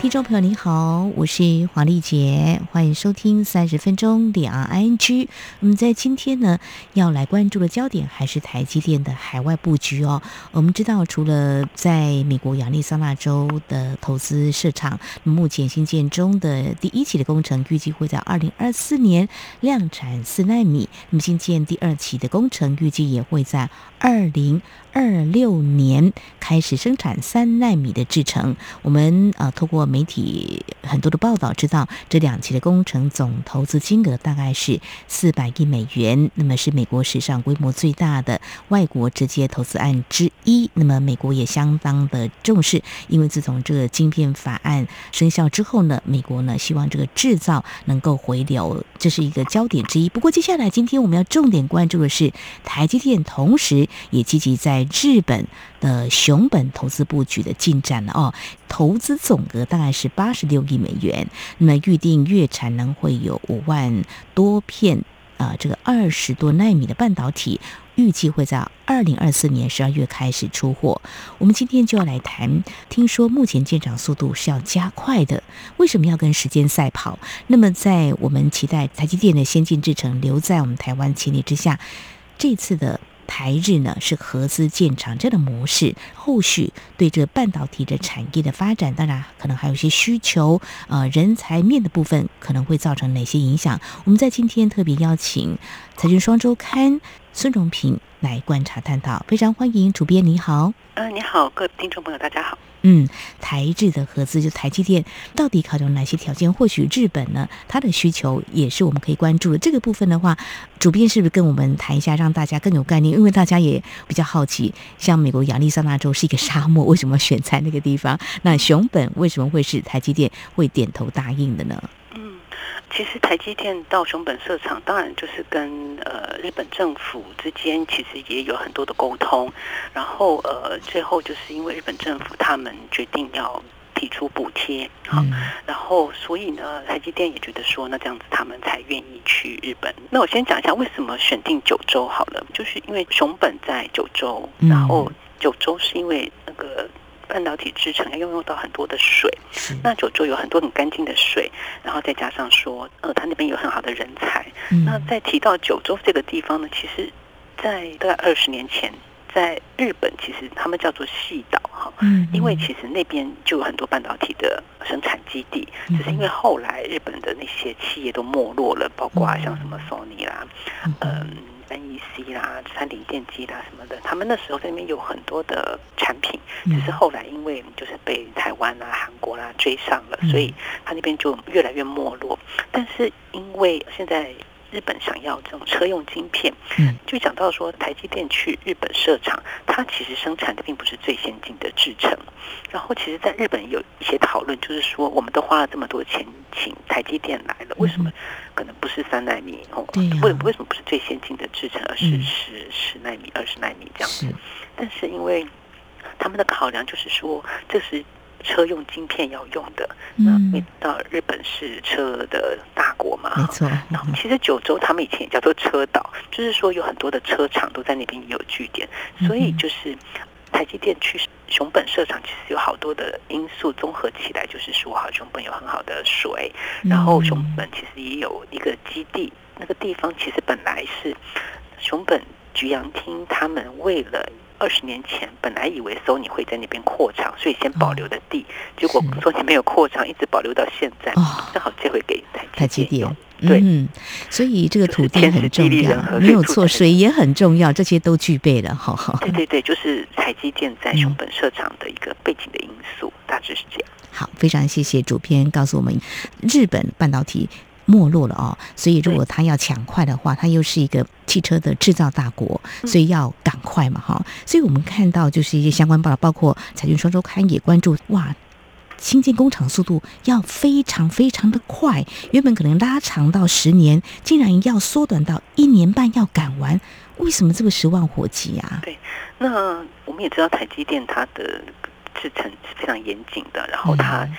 听众朋友您好，我是黄丽杰，欢迎收听三十分钟两岸 ING。我们在今天呢，要来关注的焦点还是台积电的海外布局哦。我们知道，除了在美国亚利桑那州的投资设厂，目前新建中的第一期的工程预计会在二零二四年量产四纳米，那么新建第二期的工程预计也会在二零二六年开始生产三纳米的制程。我们呃，透过媒体很多的报道，知道这两期的工程总投资金额大概是四百亿美元，那么是美国史上规模最大的外国直接投资案之一。那么美国也相当的重视，因为自从这个晶片法案生效之后呢，美国呢希望这个制造能够回流，这是一个焦点之一。不过接下来今天我们要重点关注的是台积电，同时也积极在日本的熊本投资布局的进展了哦，投资总额大概是八十六亿美元，那么预定月产能会有五万多片啊、这个二十多纳米的半导体，预计会在二零二四年十二月开始出货。我们今天就要来谈，听说目前建厂速度是要加快的，为什么要跟时间赛跑？那么在我们期待台积电的先进制程留在我们台湾前提之下，这次的。台日呢是合资建厂这样的模式，后续对这半导体的产业的发展，当然可能还有一些需求，呃，人才面的部分可能会造成哪些影响？我们在今天特别邀请《财经双周刊》孙荣平来观察探讨，非常欢迎主编，你好。嗯、呃，你好，各位听众朋友，大家好。嗯，台制的合资就台积电到底考虑哪些条件？或许日本呢，它的需求也是我们可以关注的。这个部分的话，主编是不是跟我们谈一下，让大家更有概念？因为大家也比较好奇，像美国亚利桑那州是一个沙漠，为什么选在那个地方？那熊本为什么会是台积电会点头答应的呢？其实台积电到熊本设厂，当然就是跟呃日本政府之间其实也有很多的沟通，然后呃最后就是因为日本政府他们决定要提出补贴，好，然后所以呢台积电也觉得说，那这样子他们才愿意去日本。那我先讲一下为什么选定九州好了，就是因为熊本在九州，然后九州是因为那个。半导体制成要用用到很多的水，那九州有很多很干净的水，然后再加上说，呃，他那边有很好的人才。嗯、那在提到九州这个地方呢，其实，在大概二十年前，在日本其实他们叫做细岛哈，嗯，因为其实那边就有很多半导体的生产基地，只是因为后来日本的那些企业都没落了，包括像什么索尼啦，嗯。NEC 啦，三菱电机啦什么的，他们那时候在那边有很多的产品，只是后来因为就是被台湾啦、韩国啦追上了，所以他那边就越来越没落。但是因为现在日本想要这种车用晶片，就讲到说台积电去日本设厂，它其实生产的并不是最先进的制程。然后其实在日本有一些讨论，就是说我们都花了这么多钱请台积电来了，为什么？可能不是三纳米哦，为为什么不是最先进的制程，而是十十纳米、二十纳米这样子？但是因为他们的考量就是说，这是车用晶片要用的。那你知道日本是车的大国嘛？没错。然后其实九州他们以前也叫做车岛，就是说有很多的车厂都在那边有据点，所以就是。台积电去熊本设厂，其实有好多的因素综合起来，就是说，好，熊本有很好的水，然后熊本其实也有一个基地，那个地方其实本来是熊本菊阳町，他们为了。二十年前，本来以为 Sony 会在那边扩厂，所以先保留的地，哦、结果 Sony 没有扩厂，一直保留到现在。哦、正好这回给台积电。对，嗯，所以这个土地很重要，没有错，水也很重要，这些都具备了。好好。对对对，就是台积电在熊本设厂的一个背景的因素，嗯、大致是这样。好，非常谢谢主编告诉我们，日本半导体。没落了哦，所以如果他要抢快的话，他又是一个汽车的制造大国，所以要赶快嘛哈。所以我们看到就是一些相关报道，包括《财经双周刊》也关注，哇，新建工厂速度要非常非常的快，原本可能拉长到十年，竟然要缩短到一年半要赶完，为什么这么十万火急啊？对，那我们也知道台积电它的。制程是非常严谨的，然后它。嗯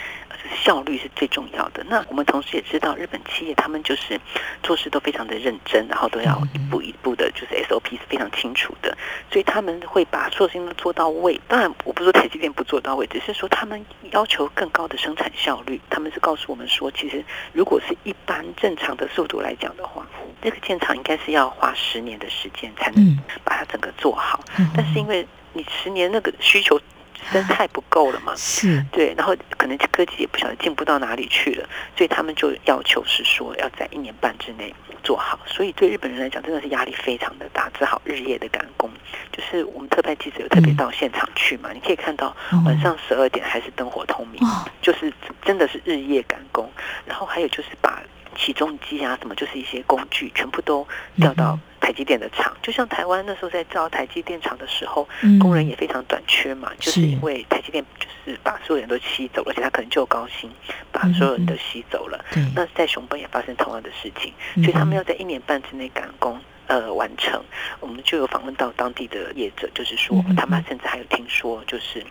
效率是最重要的。那我们同时也知道，日本企业他们就是做事都非常的认真，然后都要一步一步的，就是 SOP 是非常清楚的，所以他们会把所有事情都做到位。当然，我不是说台积电不做到位，只是说他们要求更高的生产效率。他们是告诉我们说，其实如果是一般正常的速度来讲的话，这个建厂应该是要花十年的时间才能把它整个做好。但是因为你十年那个需求。实在太不够了嘛？是对，然后可能科技也不晓得进步到哪里去了，所以他们就要求是说要在一年半之内做好。所以对日本人来讲，真的是压力非常的大，只好日夜的赶工。就是我们特派记者有特别到现场去嘛，嗯、你可以看到晚上十二点还是灯火通明，哦、就是真的是日夜赶工。然后还有就是把起重机啊什么，就是一些工具全部都调到。台积电的厂，就像台湾那时候在造台积电厂的时候，嗯、工人也非常短缺嘛，就是因为台积电就是把所有人都吸走了，而且他可能就高薪，把所有人都吸走了。嗯、那在熊本也发生同样的事情，嗯、所以他们要在一年半之内赶工，呃，完成。我们就有访问到当地的业者，就是说他们甚至还有听说，就是。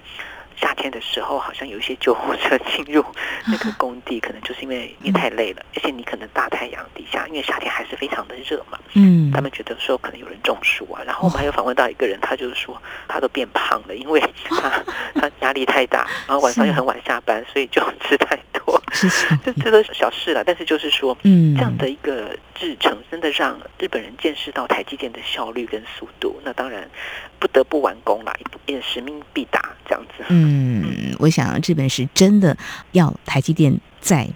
夏天的时候，好像有一些救护车进入 那个工地，可能就是因为你太累了，而且你可能大太阳底下，因为夏天还是非常的热嘛。嗯，他们觉得说可能有人中暑啊。然后我们还有访问到一个人，他就是说他都变胖了，因为他他压力太大，然后晚上又很晚下班，所以就吃太多。这这都是小事了，但是就是说，嗯，这样的一个制程，真的让日本人见识到台积电的效率跟速度。那当然不得不完工了，也使命必达这样子。嗯。嗯，我想日本是真的要台积电在。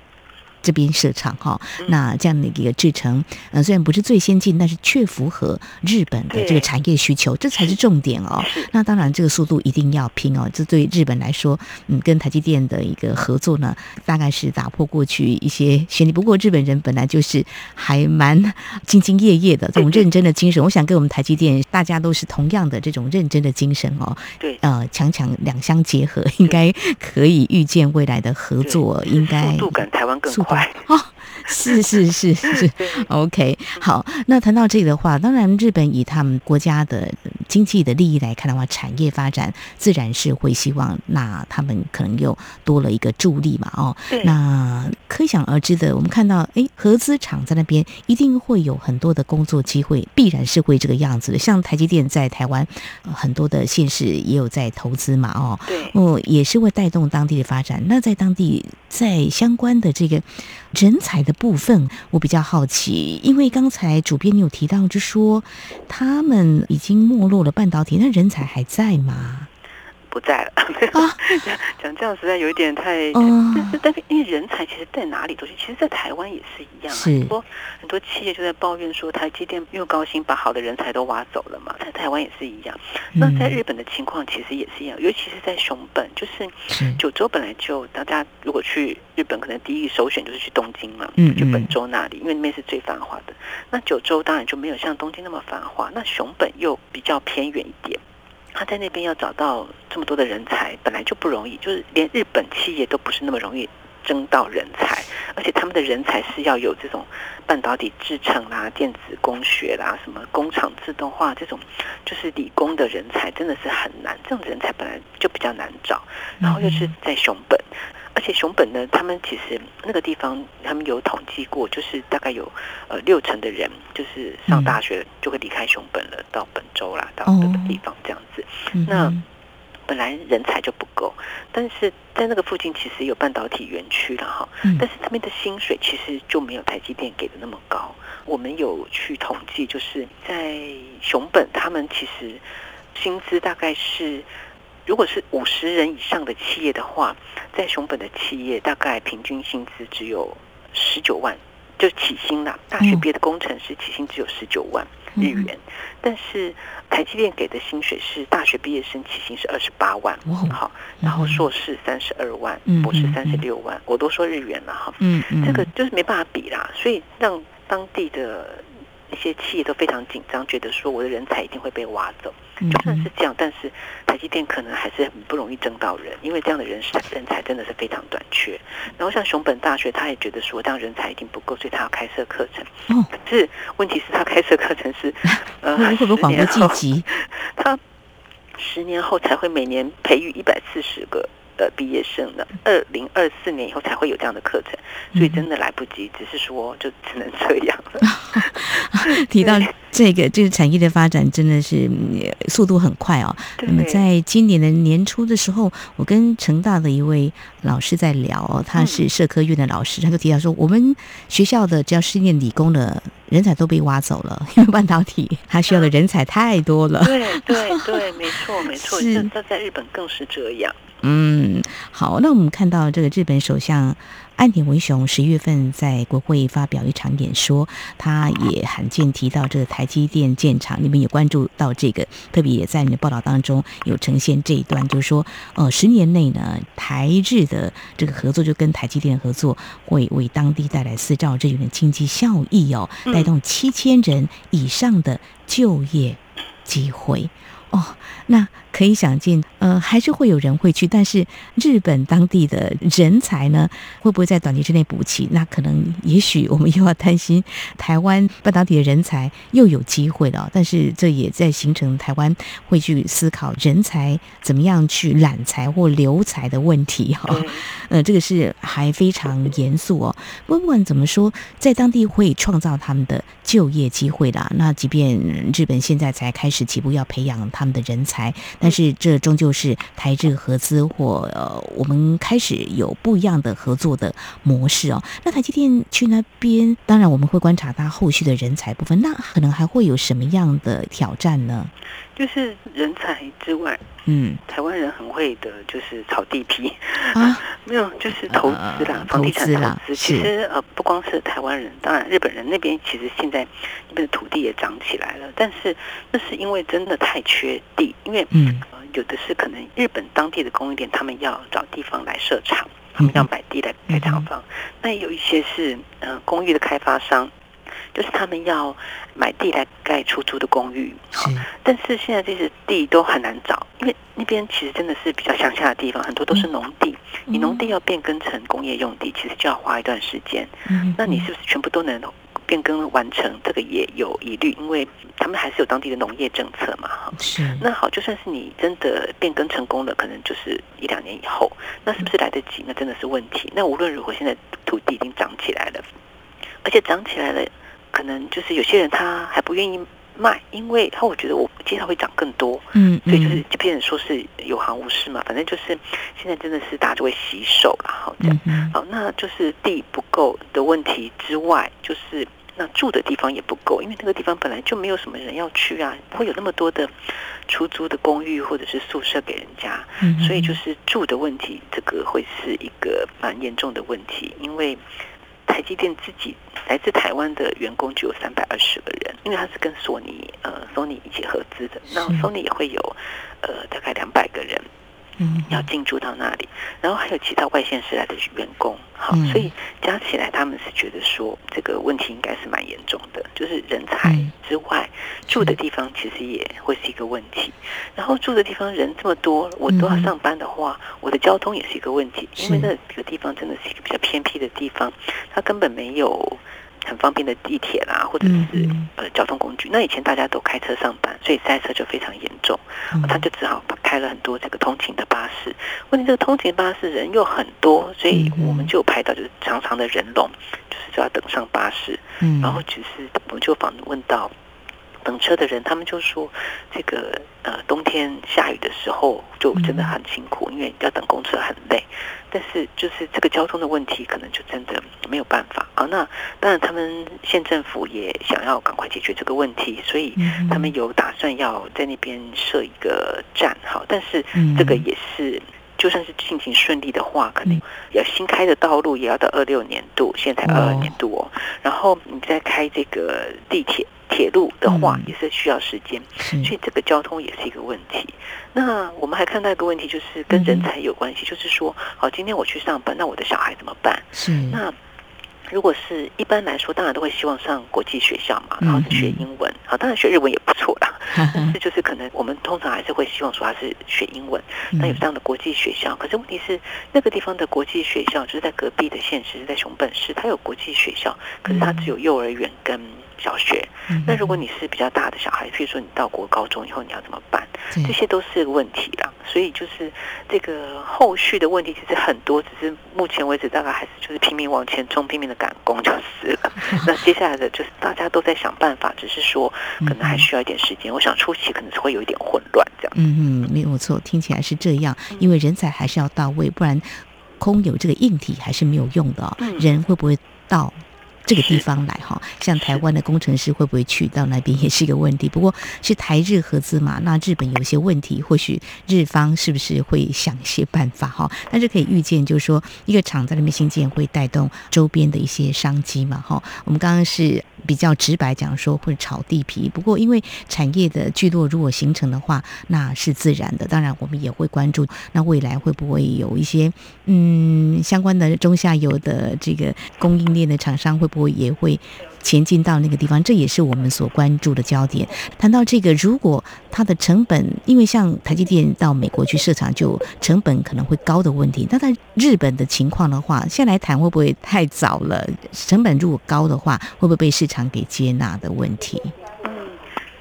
这边设厂哈，那这样的一个制成，呃，虽然不是最先进，但是却符合日本的这个产业需求，这才是重点哦。那当然，这个速度一定要拼哦。这对日本来说，嗯，跟台积电的一个合作呢，大概是打破过去一些先例。不过，日本人本来就是还蛮兢兢业业的，这种认真的精神，我想跟我们台积电大家都是同样的这种认真的精神哦。对，呃，强强两相结合，应该可以预见未来的合作，应该速度感台湾更快。好，是是是是，OK。好，那谈到这里的话，当然日本以他们国家的经济的利益来看的话，产业发展自然是会希望，那他们可能又多了一个助力嘛，哦，那可想而知的，我们看到，哎，合资厂在那边一定会有很多的工作机会，必然是会这个样子的。像台积电在台湾，呃，很多的县市也有在投资嘛，哦，对，哦，也是会带动当地的发展。那在当地，在相关的这个。人才的部分，我比较好奇，因为刚才主编你有提到，就说他们已经没落了半导体，那人才还在吗？不在了，讲这样实在有一点太，但是但是因为人才其实在哪里都是，其实，在台湾也是一样，很多很多企业就在抱怨说台积电又高薪把好的人才都挖走了嘛，在台湾也是一样。那在日本的情况其实也是一样，尤其是在熊本，就是九州本来就大家如果去日本，可能第一首选就是去东京嘛，去本州那里，因为那边是最繁华的。那九州当然就没有像东京那么繁华，那熊本又比较偏远一点。他在那边要找到这么多的人才，本来就不容易，就是连日本企业都不是那么容易争到人才，而且他们的人才是要有这种半导体制成啦、电子工学啦、什么工厂自动化这种，就是理工的人才真的是很难，这种人才本来就比较难找，然后又是在熊本。而且熊本呢，他们其实那个地方，他们有统计过，就是大概有呃六成的人，就是上大学就会离开熊本了，到本州啦，到各个地方这样子。那本来人才就不够，但是在那个附近其实有半导体园区了哈，但是他们的薪水其实就没有台积电给的那么高。我们有去统计，就是在熊本，他们其实薪资大概是。如果是五十人以上的企业的话，在熊本的企业大概平均薪资只有十九万，就起薪啦。大学毕业的工程师起薪只有十九万日元，但是台积电给的薪水是大学毕业生起薪是二十八万，好，然后硕士三十二万，博士三十六万，我都说日元了哈，嗯，这个就是没办法比啦，所以让当地的。一些企业都非常紧张，觉得说我的人才一定会被挖走。就算是这样，但是台积电可能还是很不容易争到人，因为这样的人才人才真的是非常短缺。然后像熊本大学，他也觉得说这样人才一定不够，所以他要开设课程。哦，可是问题是他开设课程是 呃，会不会广播晋级？他十年后才会每年培育一百四十个。的毕业生呢，二零二四年以后才会有这样的课程，所以真的来不及，只是说就只能这样了。提到这个，这个产业的发展真的是速度很快哦。那么在今年的年初的时候，我跟成大的一位老师在聊，他是社科院的老师，他就提到说，我们学校的只要是念理工的人才都被挖走了，因为半导体他需要的人才太多了。对对对，没错没错，是这在日本更是这样。嗯，好，那我们看到这个日本首相岸田文雄十一月份在国会发表一场演说，他也罕见提到这个台积电建厂，你们也关注到这个，特别也在你的报道当中有呈现这一段，就是说，呃，十年内呢，台日的这个合作就跟台积电合作，会为当地带来四兆日元的经济效益哦，带动七千人以上的就业机会哦，那。可以想见，呃，还是会有人会去，但是日本当地的人才呢，会不会在短期之内补齐？那可能，也许我们又要担心台湾半导体的人才又有机会了。但是这也在形成台湾会去思考人才怎么样去揽才或留才的问题哈。呃，这个是还非常严肃哦。不管怎么说，在当地会创造他们的就业机会啦。那即便日本现在才开始起步要培养他们的人才。但是这终究是台日合资或呃，我们开始有不一样的合作的模式哦。那台积电去那边，当然我们会观察它后续的人才部分，那可能还会有什么样的挑战呢？就是人才之外，嗯，台湾人很会的，就是炒地皮。啊，没有，就是投资啦，房地产投资。其实呃，不光是台湾人，当然日本人那边其实现在那边的土地也涨起来了，但是那是因为真的太缺地，因为嗯、呃，有的是可能日本当地的供应链，他们要找地方来设厂，他们要买地来盖厂房，那有一些是呃公寓的开发商。就是他们要买地来盖出租的公寓，好，但是现在这些地都很难找，因为那边其实真的是比较乡下的地方，很多都是农地，你农地要变更成工业用地，其实就要花一段时间。那你是不是全部都能变更完成？这个也有疑虑，因为他们还是有当地的农业政策嘛，哈。是。那好，就算是你真的变更成功了，可能就是一两年以后，那是不是来得及？那真的是问题。那无论如何，现在土地已经涨起来了，而且涨起来了。可能就是有些人他还不愿意卖，因为他我觉得我接下来会涨更多，嗯，所以就是就变成说是有行无市嘛，反正就是现在真的是大家就会洗手了，好这样，好，那就是地不够的问题之外，就是那住的地方也不够，因为那个地方本来就没有什么人要去啊，不会有那么多的出租的公寓或者是宿舍给人家，所以就是住的问题，这个会是一个蛮严重的问题，因为。台积电自己来自台湾的员工就有三百二十个人，因为他是跟索尼呃索尼一起合资的，那索尼也会有呃大概两百个人。嗯，要进驻到那里，然后还有其他外县市来的员工，好，所以加起来他们是觉得说这个问题应该是蛮严重的，就是人才之外，住的地方其实也会是一个问题。然后住的地方人这么多，我都要上班的话，我的交通也是一个问题，因为那个地方真的是一个比较偏僻的地方，它根本没有。很方便的地铁啦，或者是呃交通工具。那以前大家都开车上班，所以塞车就非常严重。他就只好开了很多这个通勤的巴士。问题这个通勤巴士人又很多，所以我们就排到就是长长的人龙，就是就要等上巴士。然后只是我们就访问到等车的人，他们就说这个呃冬天下雨的时候就真的很辛苦，因为要等公车很累。但是就是这个交通的问题，可能就真的没有办法啊。那当然，他们县政府也想要赶快解决这个问题，所以他们有打算要在那边设一个站。好，但是这个也是，就算是进行顺利的话，可能要新开的道路也要到二六年度，现在才二二年度哦。然后你再开这个地铁。铁路的话也是需要时间，嗯、所以这个交通也是一个问题。那我们还看到一个问题，就是跟人才有关系，嗯、就是说，好，今天我去上班，那我的小孩怎么办？是那如果是一般来说，当然都会希望上国际学校嘛，然后是学英文，好，当然学日文也不错啦。嗯、但是就是可能我们通常还是会希望说他是学英文，那有这样的国际学校。可是问题是，那个地方的国际学校就是在隔壁的县市，是在熊本市，它有国际学校，可是它只有幼儿园跟。小学。嗯、那如果你是比较大的小孩，譬如说你到国高中以后，你要怎么办？这些都是问题啦。所以就是这个后续的问题其实很多，只是目前为止大概还是就是拼命往前冲，拼命的赶工就是了。那接下来的就是大家都在想办法，只是说可能还需要一点时间。我想初期可能是会有一点混乱这样。嗯嗯，没有错，听起来是这样，因为人才还是要到位，不然空有这个硬体还是没有用的哦。人会不会到？这个地方来哈，像台湾的工程师会不会去到那边也是一个问题。不过是台日合资嘛，那日本有些问题，或许日方是不是会想一些办法哈？但是可以预见，就是说一个厂在那边新建，会带动周边的一些商机嘛哈。我们刚刚是比较直白讲说会炒地皮，不过因为产业的聚落如果形成的话，那是自然的。当然我们也会关注，那未来会不会有一些嗯相关的中下游的这个供应链的厂商会。不会也会前进到那个地方，这也是我们所关注的焦点。谈到这个，如果它的成本，因为像台积电到美国去设厂，就成本可能会高的问题。那在日本的情况的话，现在来谈会不会太早了？成本如果高的话，会不会被市场给接纳的问题？嗯，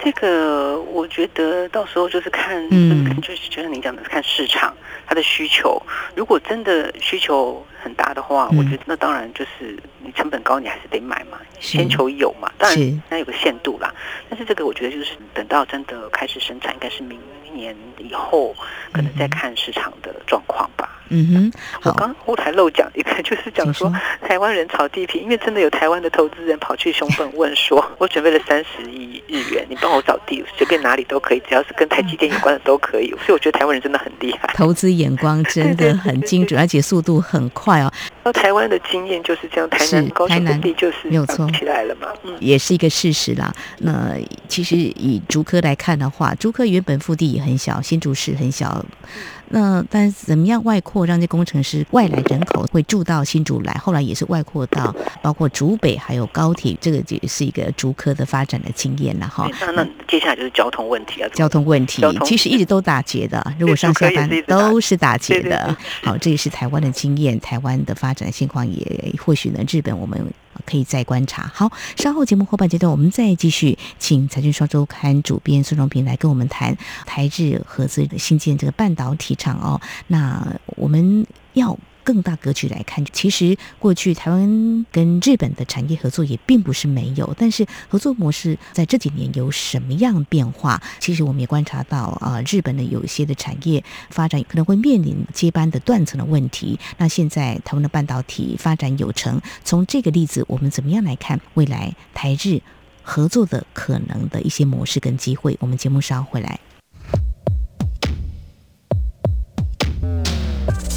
这个我觉得到时候就是看，嗯，就是就像你讲的，看市场它的需求。如果真的需求很大的话，嗯、我觉得那当然就是。你成本高，你还是得买嘛，先求有嘛。当然，那有个限度啦。但是这个，我觉得就是等到真的开始生产，应该是明年以后，可能再看市场的状况吧。嗯哼，我刚后台漏讲一个，就是讲说台湾人炒地皮，因为真的有台湾的投资人跑去熊本问说，我准备了三十亿日元，你帮我找地，随便哪里都可以，只要是跟台积电有关的都可以。所以我觉得台湾人真的很厉害，投资眼光真的很精准，而且速度很快哦。那台湾的经验就是这样，台南、高雄的地就是没有错起来了嘛，嗯，也是一个事实啦。那其实以竹科来看的话，竹科原本腹地也很小，新竹市很小。那但是怎么样外扩，让这工程师外来人口会住到新竹来？后来也是外扩到包括竹北还有高铁，这个也是一个竹科的发展的经验了哈。那那接下来就是交通问题啊，交通问题其实一直都打结的，如果上下班都是打结的。好，这也是台湾的经验，台湾的发展情况也或许呢，日本我们。可以再观察。好，稍后节目后半阶段，我们再继续请《财经双周刊》主编孙荣平来跟我们谈台日合资的新建这个半导体厂哦。那我们要。更大格局来看，其实过去台湾跟日本的产业合作也并不是没有，但是合作模式在这几年有什么样变化？其实我们也观察到啊，日本的有一些的产业发展可能会面临接班的断层的问题。那现在台湾的半导体发展有成，从这个例子，我们怎么样来看未来台日合作的可能的一些模式跟机会？我们节目稍后回来。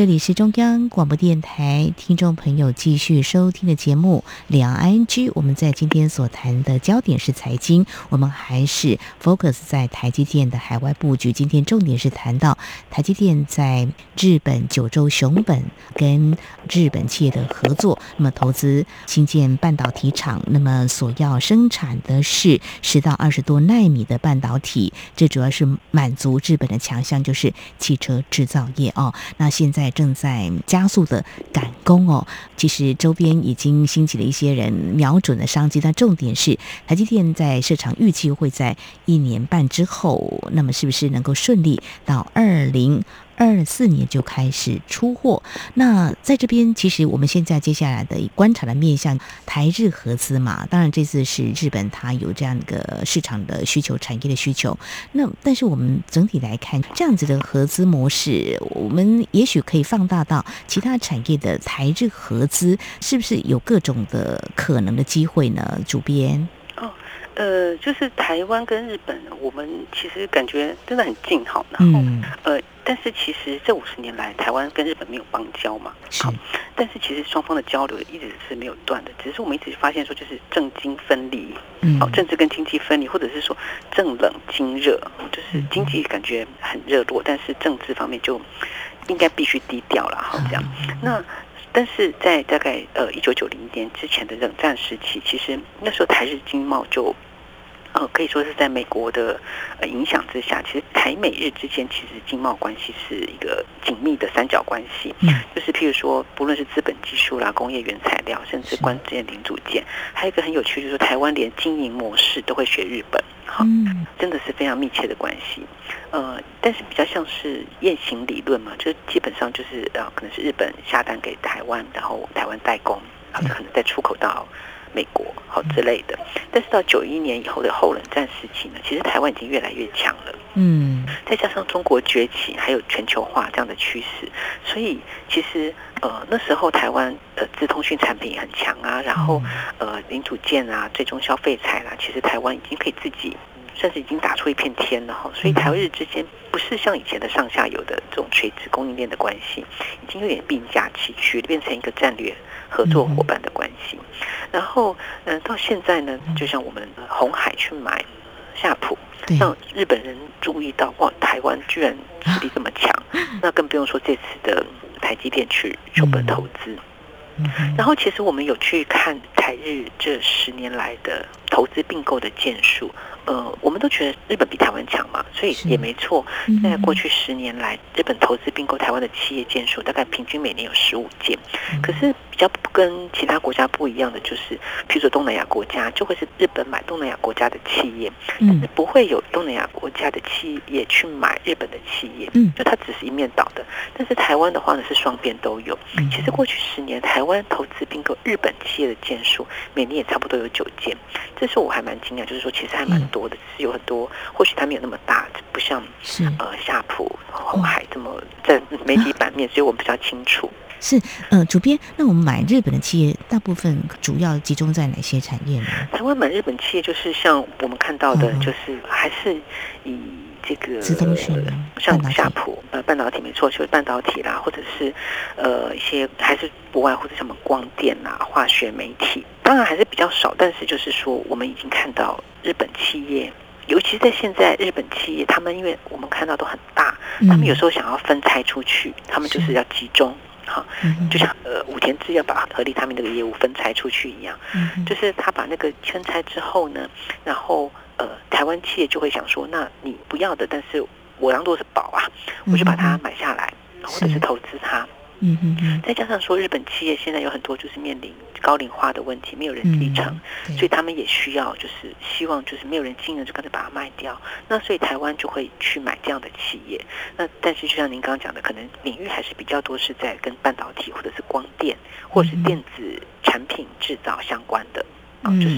这里是中央广播电台，听众朋友继续收听的节目《两岸 ING》。我们在今天所谈的焦点是财经，我们还是 focus 在台积电的海外布局。今天重点是谈到台积电在日本九州熊本跟日本企业的合作，那么投资新建半导体厂，那么所要生产的是十到二十多纳米的半导体，这主要是满足日本的强项，就是汽车制造业哦。那现在。正在加速的赶工哦，其实周边已经兴起了一些人瞄准了商机，但重点是台积电在市场预期会在一年半之后，那么是不是能够顺利到二零二四年就开始出货。那在这边，其实我们现在接下来的观察的面向台日合资嘛，当然这次是日本它有这样一个市场的需求、产业的需求。那但是我们整体来看，这样子的合资模式，我们也许可以放大到其他产业的台日合资，是不是有各种的可能的机会呢？主编。呃，就是台湾跟日本，我们其实感觉真的很近，好，然后、嗯、呃。但是其实这五十年来，台湾跟日本没有邦交嘛，好，但是其实双方的交流一直是没有断的，只是我们一直发现说，就是政经分离，好，政治跟经济分离，或者是说政冷经热，就是经济感觉很热络，但是政治方面就应该必须低调了，好这样。那但是在大概呃一九九零年之前的冷战时期，其实那时候台日经贸就。呃，可以说是在美国的呃影响之下，其实台美日之间其实经贸关系是一个紧密的三角关系。嗯，就是譬如说，不论是资本技术啦、工业原材料，甚至关键零组件，还有一个很有趣，就是说台湾连经营模式都会学日本，好，真的是非常密切的关系。呃，但是比较像是雁行理论嘛，就基本上就是呃，可能是日本下单给台湾，然后台湾代工，然后可能再出口到。美国好之类的，但是到九一年以后的后冷战时期呢，其实台湾已经越来越强了。嗯，再加上中国崛起，还有全球化这样的趋势，所以其实呃那时候台湾的资通讯产品也很强啊，然后呃零组件啊、最终消费财啦，其实台湾已经可以自己，甚至已经打出一片天了哈。所以台日之间不是像以前的上下游的这种垂直供应链的关系，已经有点并驾齐驱，变成一个战略。合作伙伴的关系，然后，嗯，到现在呢，就像我们红海去买夏普，让日本人注意到，哇，台湾居然实力这么强，那更不用说这次的台积电去日本投资。然后，其实我们有去看台日这十年来的投资并购的件数。呃，我们都觉得日本比台湾强嘛，所以也没错。在过去十年来，日本投资并购台湾的企业件数大概平均每年有十五件。可是比较跟其他国家不一样的就是，譬如说东南亚国家就会是日本买东南亚国家的企业，但是不会有东南亚国家的企业去买日本的企业，就它只是一面倒的。但是台湾的话呢，是双边都有。其实过去十年，台湾投资并购日本企业的件数每年也差不多有九件，这是我还蛮惊讶，就是说其实还蛮多。的只是有很多，或许它没有那么大，不像是呃夏普、红海这么在媒体版面，所以我们比较清楚。是呃，主编，那我们买日本的企业，大部分主要集中在哪些产业呢？台湾买日本企业，就是像我们看到的，就是还是以这个资通讯，像夏普呃半导体没错，就是半导体啦，或者是呃一些还是不外乎是什么光电啊、化学媒体，当然还是比较少，但是就是说我们已经看到。日本企业，尤其在现在，日本企业他们因为我们看到都很大，他们有时候想要分拆出去，他们就是要集中，哈，就像呃武田制药把合力他们那个业务分拆出去一样，就是他把那个分拆之后呢，然后呃台湾企业就会想说，那你不要的，但是我当做是宝啊，我就把它买下来，或者是投资它。嗯嗯嗯，再加上说，日本企业现在有很多就是面临高龄化的问题，没有人继承，所以他们也需要就是希望就是没有人经营就干脆把它卖掉。那所以台湾就会去买这样的企业。那但是就像您刚刚讲的，可能领域还是比较多是在跟半导体或者是光电或者是电子产品制造相关的啊，就是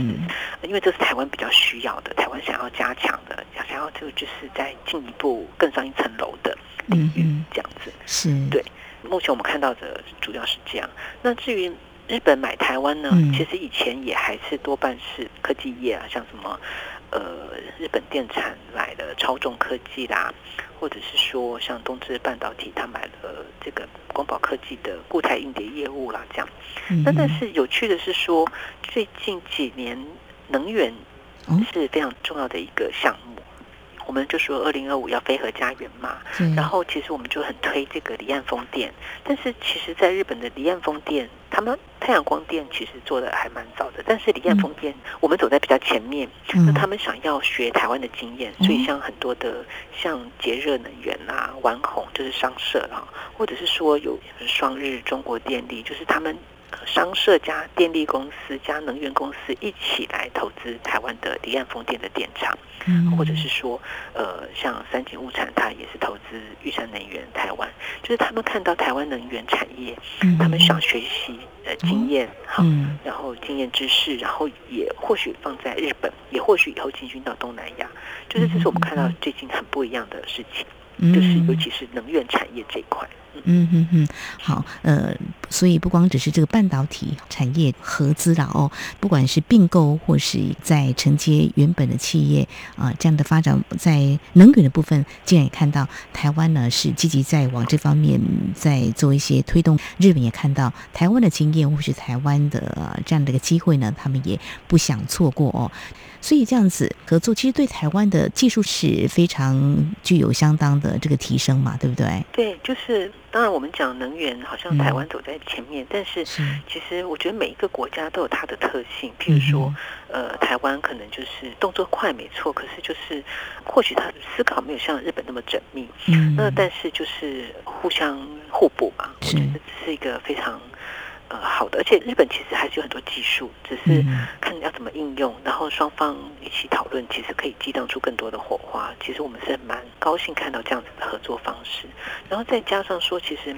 因为这是台湾比较需要的，台湾想要加强的，想要这个就是在进一步更上一层楼的领域这样子，是。对。目前我们看到的主要是这样。那至于日本买台湾呢？其实以前也还是多半是科技业啊，像什么呃日本电产买的超重科技啦，或者是说像东芝半导体，他买了这个光宝科技的固态硬碟业务啦，这样。那但是有趣的是说，最近几年能源是非常重要的一个项目。我们就说二零二五要飞核家园嘛，然后其实我们就很推这个离岸风电，但是其实在日本的离岸风电，他们太阳光电其实做的还蛮早的，但是离岸风电我们走在比较前面，那他们想要学台湾的经验，所以像很多的像捷热能源啊、玩红就是商社啊，或者是说有双日、中国电力，就是他们。商社加电力公司加能源公司一起来投资台湾的离岸风电的电厂，或者是说，呃，像三井物产，它也是投资玉山能源台湾，就是他们看到台湾能源产业，他们想学习呃经验，好，然后经验知识，然后也或许放在日本，也或许以后进军到东南亚，就是这是我们看到最近很不一样的事情，就是尤其是能源产业这一块。嗯哼哼，好，呃，所以不光只是这个半导体产业合资了哦，不管是并购或是在承接原本的企业啊、呃，这样的发展，在能源的部分，竟然也看到台湾呢是积极在往这方面在做一些推动。日本也看到台湾的经验或是台湾的、呃、这样的一个机会呢，他们也不想错过哦。所以这样子合作，其实对台湾的技术是非常具有相当的这个提升嘛，对不对？对，就是当然我们讲能源，好像台湾走在前面，嗯、但是其实我觉得每一个国家都有它的特性。譬如说，嗯、呃，台湾可能就是动作快，没错，可是就是或许他的思考没有像日本那么缜密。嗯，那但是就是互相互补嘛，我觉得这是一个非常。呃，好的，而且日本其实还是有很多技术，只是看要怎么应用，然后双方一起讨论，其实可以激荡出更多的火花。其实我们是蛮高兴看到这样子的合作方式，然后再加上说，其实。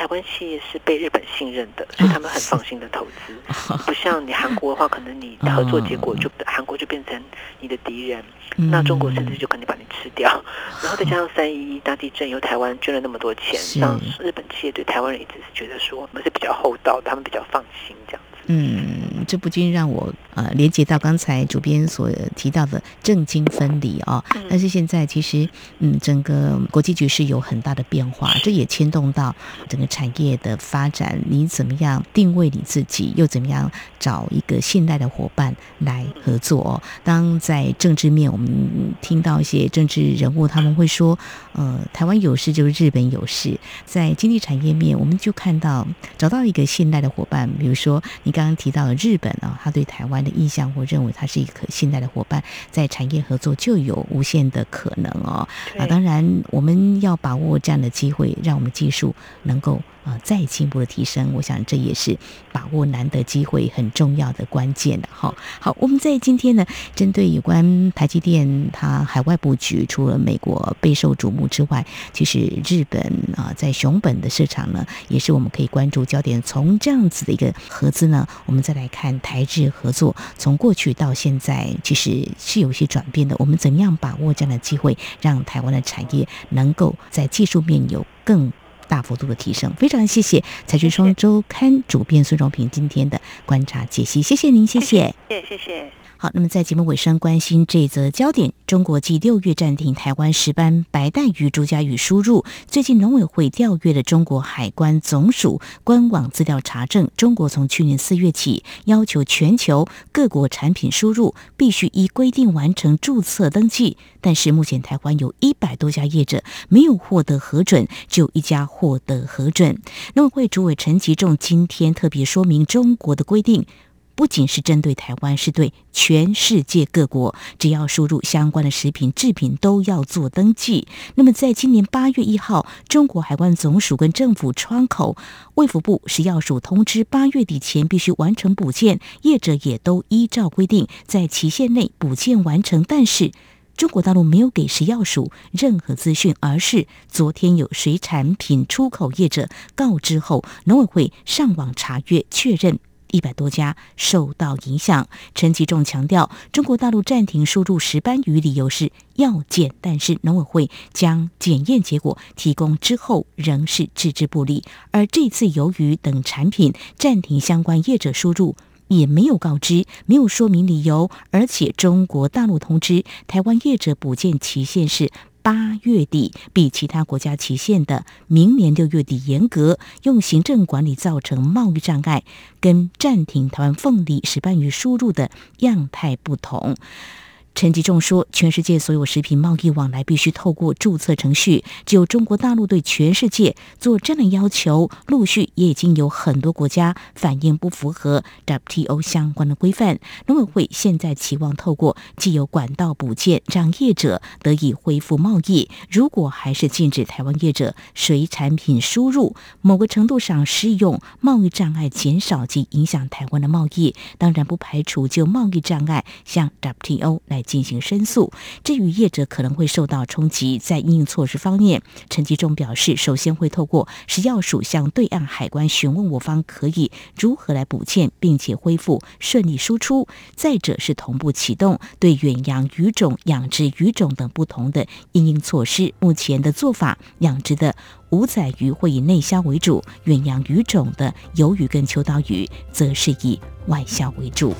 台湾企业是被日本信任的，所以他们很放心的投资，不像你韩国的话，可能你合作结果就韩国就变成你的敌人，那中国甚至就可能把你吃掉。然后再加上三一一大地震，由台湾捐了那么多钱，让日本企业对台湾人一直是觉得说我们是比较厚道，他们比较放心这样子。嗯，这不禁让我。呃，连接到刚才主编所提到的政经分离啊、哦，但是现在其实，嗯，整个国际局势有很大的变化，这也牵动到整个产业的发展。你怎么样定位你自己，又怎么样找一个信赖的伙伴来合作、哦？当在政治面，我们听到一些政治人物他们会说，呃，台湾有事就是日本有事。在经济产业面，我们就看到找到一个信赖的伙伴，比如说你刚刚提到的日本啊，他对台湾。的意向，或认为他是一个可信赖的伙伴，在产业合作就有无限的可能哦。啊，当然我们要把握这样的机会，让我们技术能够。啊，再进一步的提升，我想这也是把握难得机会很重要的关键的哈。好，我们在今天呢，针对有关台积电它海外布局，除了美国备受瞩目之外，其实日本啊，在熊本的市场呢，也是我们可以关注焦点。从这样子的一个合资呢，我们再来看台日合作，从过去到现在，其实是有些转变的。我们怎样把握这样的机会，让台湾的产业能够在技术面有更大幅度的提升，非常谢谢《财讯双周刊》主编孙荣平今天的观察解析，谢谢您，谢谢，谢谢，谢谢。好，那么在节目尾声，关心这则焦点：中国继六月暂停台湾石斑白带鱼、朱家鱼输入，最近农委会调阅了中国海关总署官网资料查证，中国从去年四月起要求全球各国产品输入必须依规定完成注册登记，但是目前台湾有一百多家业者没有获得核准，只有一家获得核准。农委会主委陈吉仲今天特别说明，中国的规定。不仅是针对台湾，是对全世界各国，只要输入相关的食品制品都要做登记。那么，在今年八月一号，中国海关总署跟政府窗口卫福部食药署通知，八月底前必须完成补件，业者也都依照规定在期限内补件完成。但是，中国大陆没有给食药署任何资讯，而是昨天有水产品出口业者告知后，农委会上网查阅确认。一百多家受到影响。陈吉仲强调，中国大陆暂停输入石斑鱼，理由是药检，但是农委会将检验结果提供之后，仍是置之不理。而这次鱿鱼等产品暂停相关业者输入，也没有告知，没有说明理由，而且中国大陆通知台湾业者补件期限是。八月底比其他国家期限的明年六月底严格，用行政管理造成贸易障碍，跟暂停台湾凤梨、石斑鱼输入的样态不同。陈吉仲说，全世界所有食品贸易往来必须透过注册程序，只有中国大陆对全世界做这样的要求，陆续也已经有很多国家反映不符合 WTO 相关的规范。农委会现在期望透过既有管道补件，让业者得以恢复贸易。如果还是禁止台湾业者水产品输入，某个程度上适用贸易障碍减少及影响台湾的贸易，当然不排除就贸易障碍向 WTO 来。进行申诉。至于业者可能会受到冲击，在应用措施方面，陈吉仲表示，首先会透过食药署向对岸海关询问我方可以如何来补欠，并且恢复顺利输出。再者是同步启动对远洋鱼种、养殖鱼种等不同的应用措施。目前的做法，养殖的五仔鱼会以内销为主，远洋鱼种的鱿鱼跟秋刀鱼则是以外销为主。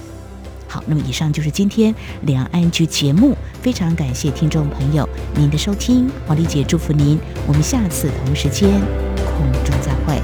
好，那么以上就是今天两岸局节目，非常感谢听众朋友您的收听，王丽姐祝福您，我们下次同时间空中再会。